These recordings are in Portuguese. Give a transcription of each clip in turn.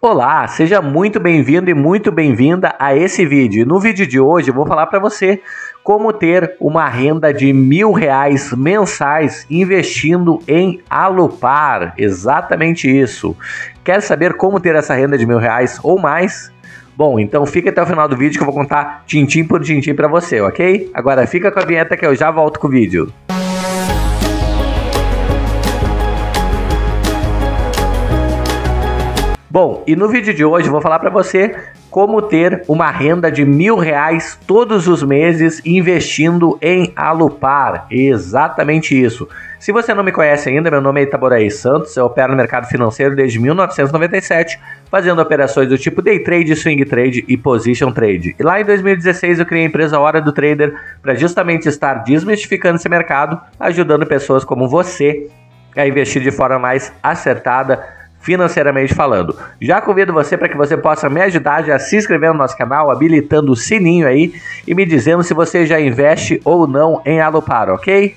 Olá, seja muito bem-vindo e muito bem-vinda a esse vídeo. No vídeo de hoje eu vou falar para você como ter uma renda de mil reais mensais investindo em Alupar. Exatamente isso. Quer saber como ter essa renda de mil reais ou mais? Bom, então fica até o final do vídeo que eu vou contar tintim por tintim para você, ok? Agora fica com a vinheta que eu já volto com o vídeo. Bom, e no vídeo de hoje eu vou falar para você como ter uma renda de mil reais todos os meses investindo em Alupar. Exatamente isso. Se você não me conhece ainda, meu nome é Itaboraí Santos, eu opero no mercado financeiro desde 1997, fazendo operações do tipo day trade, swing trade e position trade. E lá em 2016 eu criei a empresa Hora do Trader para justamente estar desmistificando esse mercado, ajudando pessoas como você a investir de forma mais acertada financeiramente falando. Já convido você para que você possa me ajudar a se inscrever no nosso canal, habilitando o sininho aí e me dizendo se você já investe ou não em Alupar, ok?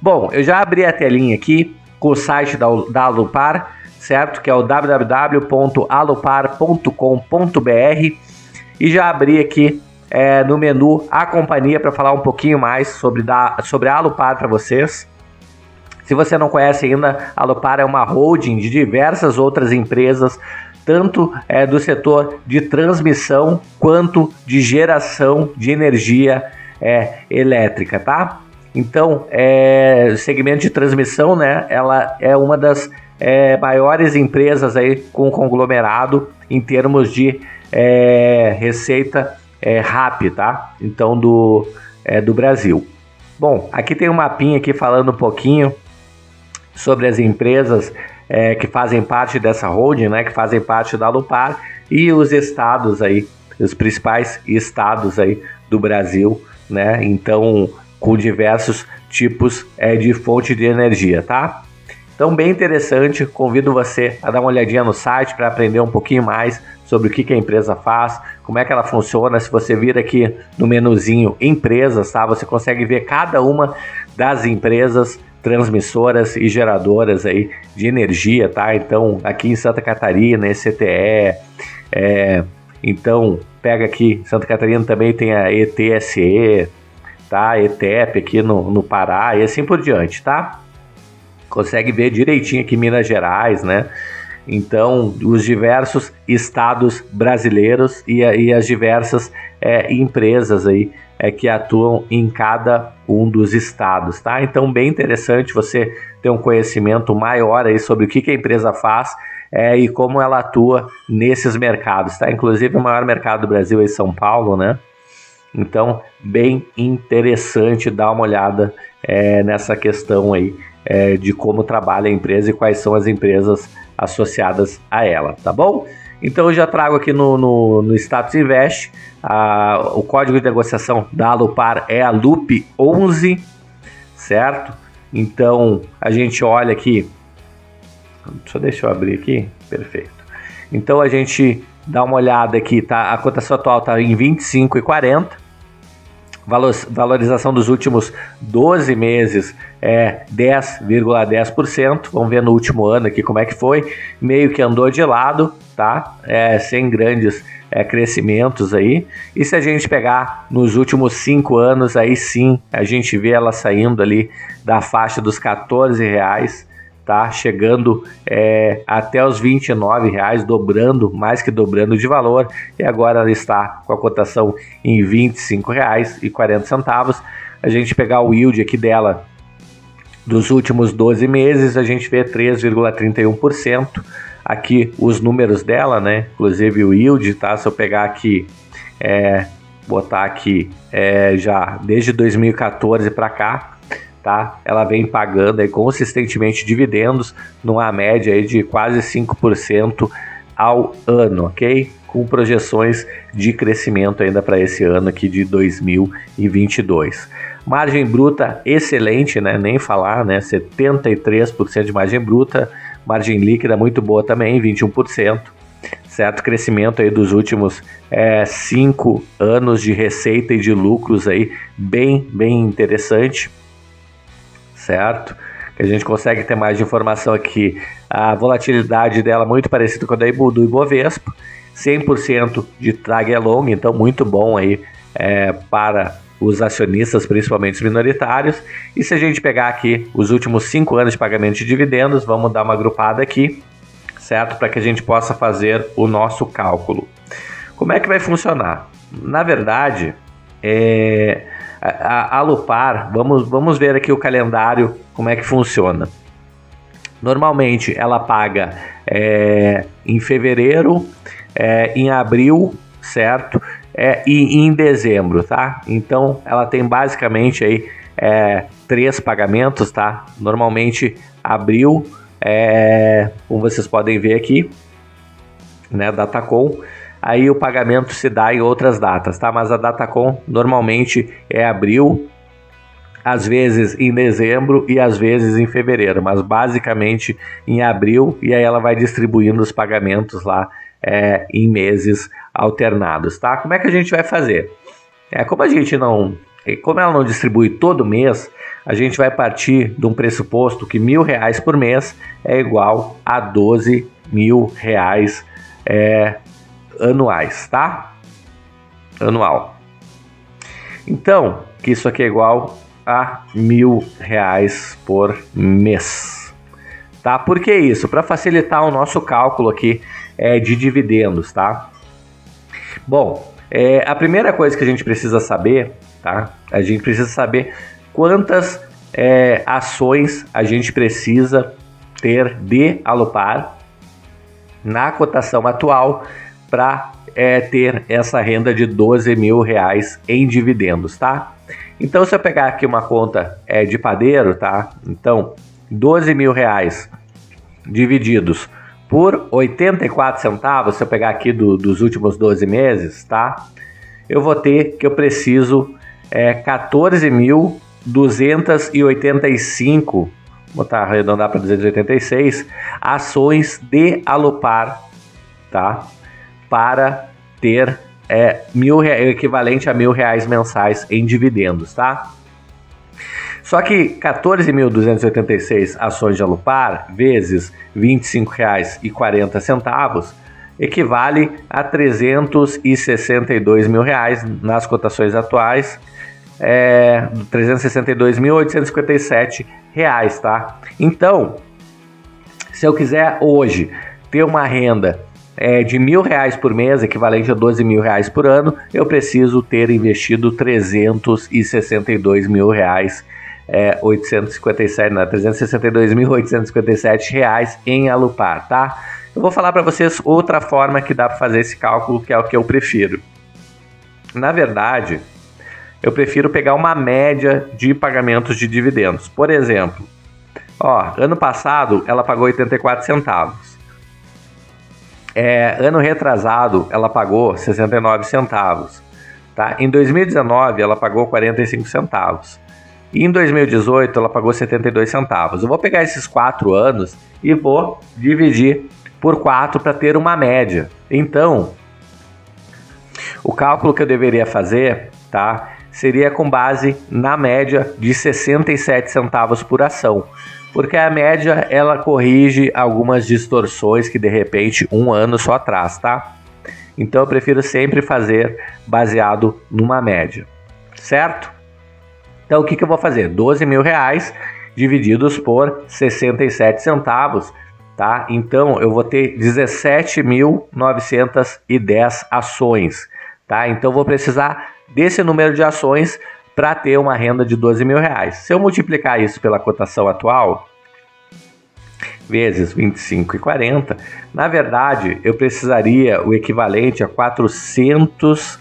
Bom, eu já abri a telinha aqui com o site da, da Alupar, certo? Que é o www.alupar.com.br e já abri aqui é, no menu a companhia para falar um pouquinho mais sobre, da, sobre a Alupar para vocês. Se você não conhece ainda, a Lupar é uma holding de diversas outras empresas, tanto é, do setor de transmissão quanto de geração de energia é, elétrica, tá? Então, é, segmento de transmissão, né? Ela é uma das é, maiores empresas aí com conglomerado em termos de é, receita é, RAP, tá? Então, do, é, do Brasil. Bom, aqui tem um mapinha aqui falando um pouquinho sobre as empresas é, que fazem parte dessa holding, né, que fazem parte da Lupar e os estados aí, os principais estados aí do Brasil, né? Então, com diversos tipos é, de fonte de energia, tá? Então, bem interessante, convido você a dar uma olhadinha no site para aprender um pouquinho mais sobre o que, que, a empresa faz, como é que ela funciona. Se você vir aqui no menuzinho empresas, tá? Você consegue ver cada uma das empresas transmissoras e geradoras aí de energia, tá? Então, aqui em Santa Catarina, ECTE, é, então pega aqui, Santa Catarina também tem a ETSE, tá? ETEP aqui no, no Pará e assim por diante, tá? Consegue ver direitinho aqui Minas Gerais, né? Então, os diversos estados brasileiros e, e as diversas é, empresas aí é, que atuam em cada um dos estados, tá? Então, bem interessante você ter um conhecimento maior aí sobre o que, que a empresa faz é, e como ela atua nesses mercados, tá? Inclusive, o maior mercado do Brasil é São Paulo, né? Então, bem interessante dar uma olhada é, nessa questão aí é, de como trabalha a empresa e quais são as empresas associadas a ela, tá bom? Então eu já trago aqui no, no, no Status Invest a, o código de negociação da Alupar é a LUP 11, certo? Então a gente olha aqui, só deixa eu abrir aqui, perfeito. Então a gente dá uma olhada aqui, tá? A cotação atual está em 25,40 valorização dos últimos 12 meses é 10,10%. ,10%. Vamos ver no último ano aqui como é que foi. Meio que andou de lado, tá? É, sem grandes é, crescimentos aí. E se a gente pegar nos últimos cinco anos, aí sim a gente vê ela saindo ali da faixa dos 14 reais tá chegando é, até os 29 reais, dobrando, mais que dobrando de valor, e agora ela está com a cotação em 25 reais e 40 centavos. A gente pegar o yield aqui dela dos últimos 12 meses, a gente vê 3,31%. Aqui os números dela, né? Inclusive o yield, tá? Se eu pegar aqui, é, botar aqui é, já desde 2014 para cá, tá? Ela vem pagando aí consistentemente dividendos numa média aí de quase 5% ao ano, ok? Com projeções de crescimento ainda para esse ano aqui de 2022. Margem bruta excelente, né? Nem falar, né? 73% de margem bruta, margem líquida muito boa também, 21%. Certo crescimento aí dos últimos é, cinco anos de receita e de lucros aí bem bem interessante certo? a gente consegue ter mais informação aqui. A volatilidade dela muito parecida com a do Ibovespa, 100% de tag along, então muito bom aí é, para os acionistas, principalmente os minoritários. E se a gente pegar aqui os últimos cinco anos de pagamento de dividendos, vamos dar uma agrupada aqui, certo? Para que a gente possa fazer o nosso cálculo. Como é que vai funcionar? Na verdade, é, a, a Lupar, vamos, vamos ver aqui o calendário, como é que funciona. Normalmente ela paga é, em fevereiro, é, em abril, certo? É, e, em dezembro, tá? Então ela tem basicamente aí é, três pagamentos, tá? Normalmente abril, é, como vocês podem ver aqui, né? Datacom. Aí o pagamento se dá em outras datas, tá? Mas a Datacom normalmente é abril, às vezes em dezembro e às vezes em fevereiro, mas basicamente em abril e aí ela vai distribuindo os pagamentos lá é, em meses alternados, tá? Como é que a gente vai fazer? É, como a gente não, como ela não distribui todo mês, a gente vai partir de um pressuposto que mil reais por mês é igual a 12 mil reais é, anuais, tá? Anual. Então, que isso aqui é igual a mil reais por mês, tá? Por que isso? Para facilitar o nosso cálculo aqui é, de dividendos, tá? Bom, é, a primeira coisa que a gente precisa saber, tá? A gente precisa saber quantas é, ações a gente precisa ter de Alupar na cotação atual para é, ter essa renda de 12 mil reais em dividendos, tá? Então, se eu pegar aqui uma conta é, de padeiro, tá? Então, 12 mil reais divididos por 84 centavos, se eu pegar aqui do, dos últimos 12 meses, tá? Eu vou ter que eu preciso é, 14.285, vou botar arredondar para 286 ações de Alupar, tá? Para ter é, mil, equivalente a mil reais mensais em dividendos, tá? Só que 14.286 ações de Alupar vezes R$ 25,40 equivale a 362 mil reais nas cotações atuais, é, 362.857 reais, tá? Então, se eu quiser hoje ter uma renda é, de mil reais por mês, equivalente a 12 mil reais por ano, eu preciso ter investido 362 mil reais é, 857, não, 362.857 reais em Alupar, tá? Eu vou falar para vocês outra forma que dá para fazer esse cálculo, que é o que eu prefiro. Na verdade, eu prefiro pegar uma média de pagamentos de dividendos. Por exemplo, ó, ano passado ela pagou 84 centavos. É, ano retrasado ela pagou 69 centavos. Tá? Em 2019 ela pagou 45 centavos. E em 2018 ela pagou 72 centavos. Eu vou pegar esses quatro anos e vou dividir por 4 para ter uma média. Então, o cálculo que eu deveria fazer, tá, seria com base na média de 67 centavos por ação, porque a média ela corrige algumas distorções que de repente um ano só atrás, tá? Então eu prefiro sempre fazer baseado numa média, certo? Então o que, que eu vou fazer? 12 mil reais divididos por 67 centavos, tá? Então eu vou ter 17.910 ações, tá? Então eu vou precisar desse número de ações para ter uma renda de 12 mil reais. Se eu multiplicar isso pela cotação atual, vezes 25,40, na verdade eu precisaria o equivalente a 400,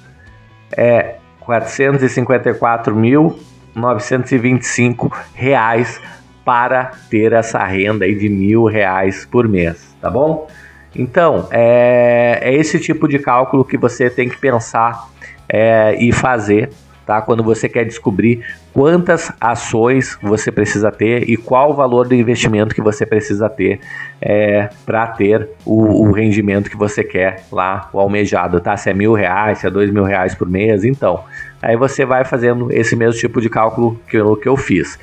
é, 454 mil 925 reais para ter essa renda aí de mil reais por mês, tá bom? Então, é, é esse tipo de cálculo que você tem que pensar é, e fazer tá? Quando você quer descobrir quantas ações você precisa ter e qual o valor do investimento que você precisa ter é, para ter o, o, rendimento que você quer lá, o almejado, tá? Se é mil reais, se é dois mil reais por mês, então Aí você vai fazendo esse mesmo tipo de cálculo que eu, que eu fiz.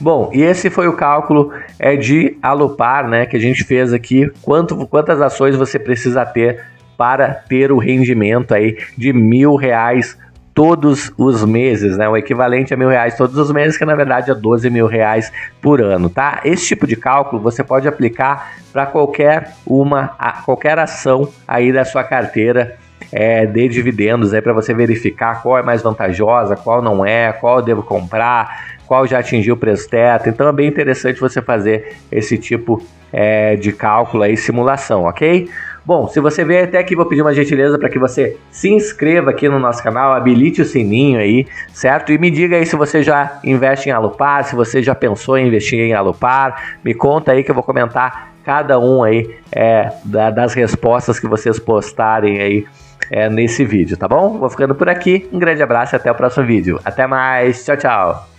Bom, e esse foi o cálculo é de alupar, né, que a gente fez aqui, quanto, quantas ações você precisa ter para ter o rendimento aí de mil reais todos os meses, né? O equivalente a mil reais todos os meses, que na verdade é 12 mil reais por ano, tá? Esse tipo de cálculo você pode aplicar para qualquer uma, qualquer ação aí da sua carteira é, de dividendos aí para você verificar qual é mais vantajosa, qual não é, qual eu devo comprar, qual já atingiu o preço teto. Então é bem interessante você fazer esse tipo é, de cálculo aí, simulação, ok? Bom, se você veio até aqui, vou pedir uma gentileza para que você se inscreva aqui no nosso canal, habilite o sininho aí, certo? E me diga aí se você já investe em Alupar, se você já pensou em investir em Alupar, me conta aí que eu vou comentar cada um aí é, da, das respostas que vocês postarem aí é, nesse vídeo, tá bom? Vou ficando por aqui, um grande abraço e até o próximo vídeo. Até mais, tchau, tchau!